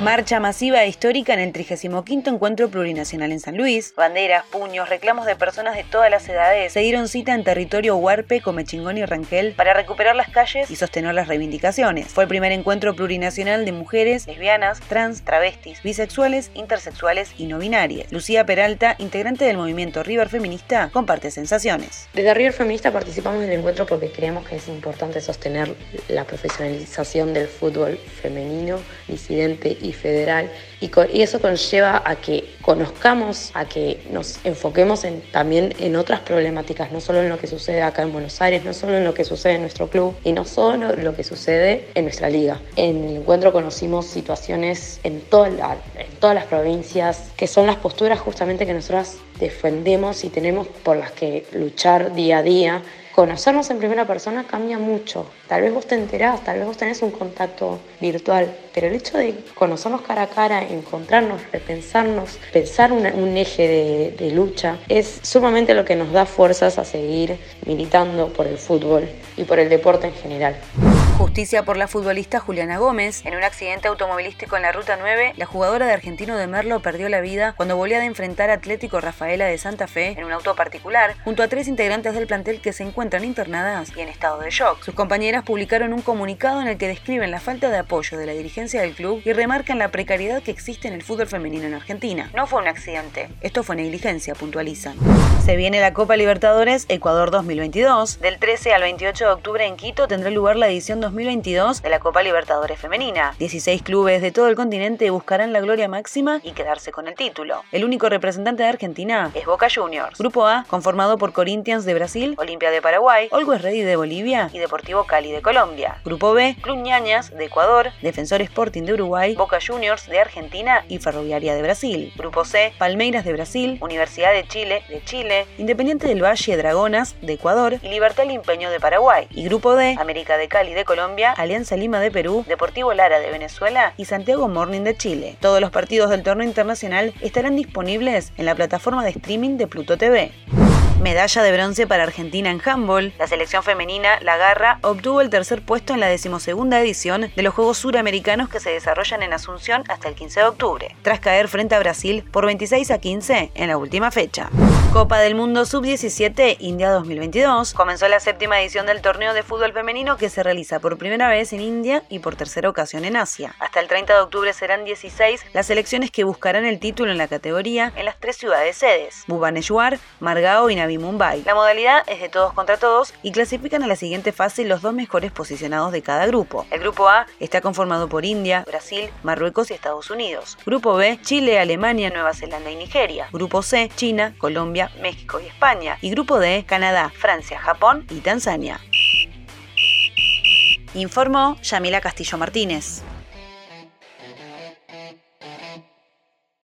Marcha masiva e histórica en el 35 Encuentro Plurinacional en San Luis. Banderas, puños, reclamos de personas de todas las edades se dieron cita en territorio Huarpe, Comechingón y Rangel para recuperar las calles y sostener las reivindicaciones. Fue el primer encuentro plurinacional de mujeres, lesbianas, trans, travestis, bisexuales, intersexuales y no binarias. Lucía Peralta, integrante del movimiento River Feminista, comparte sensaciones. Desde River Feminista participamos en el encuentro porque creemos que es importante sostener la profesionalización del fútbol femenino, disidente y federal. Y, eso conlleva a que conozcamos, a que nos enfoquemos en, también en otras problemáticas, no solo en lo que sucede acá en Buenos Aires, no solo en lo que sucede en nuestro club y no solo lo que sucede en nuestra liga. En el encuentro conocimos situaciones en, toda en todas las provincias que son las posturas justamente que nosotras defendemos y tenemos por las que luchar día a día conocernos en primera persona cambia mucho. Tal vez vos te enterás, tal vez vos tenés un contacto virtual, pero el hecho de conocernos cara a cara, encontrarnos, repensarnos, pensar un eje de, lucha, es sumamente lo que nos da fuerzas a seguir militando por el fútbol y por el deporte en general. Justicia por la futbolista Juliana Gómez. En un accidente automovilístico en la Ruta 9, la jugadora de Argentino de Merlo perdió la vida cuando volvía de enfrentar a Atlético Rafaela de Santa Fe en un auto particular, junto a tres integrantes del plantel que se encuentran internadas y en estado de shock. Sus compañeras publicaron un comunicado en el que describen la falta de apoyo de la dirigencia del club y remarcan la precariedad que existe en el fútbol femenino en Argentina. No fue un accidente, esto fue negligencia, puntualizan. Se viene la Copa Libertadores Ecuador 2022. Del 13 al 28 de octubre en Quito tendrá lugar la edición 2022 de la Copa Libertadores Femenina. 16 clubes de todo el continente buscarán la gloria máxima y quedarse con el título. El único representante de Argentina es Boca Juniors. Grupo A, conformado por Corinthians de Brasil, Olimpia de Paraguay, Always Ready de Bolivia y Deportivo Cali de Colombia. Grupo B, Club Ñañas de Ecuador, Defensor Sporting de Uruguay, Boca Juniors de Argentina y Ferroviaria de Brasil. Grupo C, Palmeiras de Brasil, Universidad de Chile de Chile, Independiente del Valle Dragonas de Ecuador y Libertad Limpeño de Paraguay. Y Grupo D, América de Cali de Colombia, Colombia, Alianza Lima de Perú, Deportivo Lara de Venezuela y Santiago Morning de Chile. Todos los partidos del torneo internacional estarán disponibles en la plataforma de streaming de Pluto TV. Medalla de bronce para Argentina en handball. La selección femenina, La Garra, obtuvo el tercer puesto en la decimosegunda edición de los Juegos Suramericanos que se desarrollan en Asunción hasta el 15 de octubre, tras caer frente a Brasil por 26 a 15 en la última fecha. Copa del Mundo Sub-17 India 2022. Comenzó la séptima edición del torneo de fútbol femenino que se realiza por primera vez en India y por tercera ocasión en Asia. Hasta el 30 de octubre serán 16 las selecciones que buscarán el título en la categoría en las tres ciudades sedes, Bhubaneswar, Margao y Mumbai. La modalidad es de todos contra todos y clasifican a la siguiente fase los dos mejores posicionados de cada grupo. El grupo A está conformado por India, Brasil, Marruecos y Estados Unidos. Grupo B, Chile, Alemania, Nueva Zelanda y Nigeria. Grupo C, China, Colombia, México y España. Y grupo D, Canadá, Francia, Japón y Tanzania. Informó Yamila Castillo Martínez.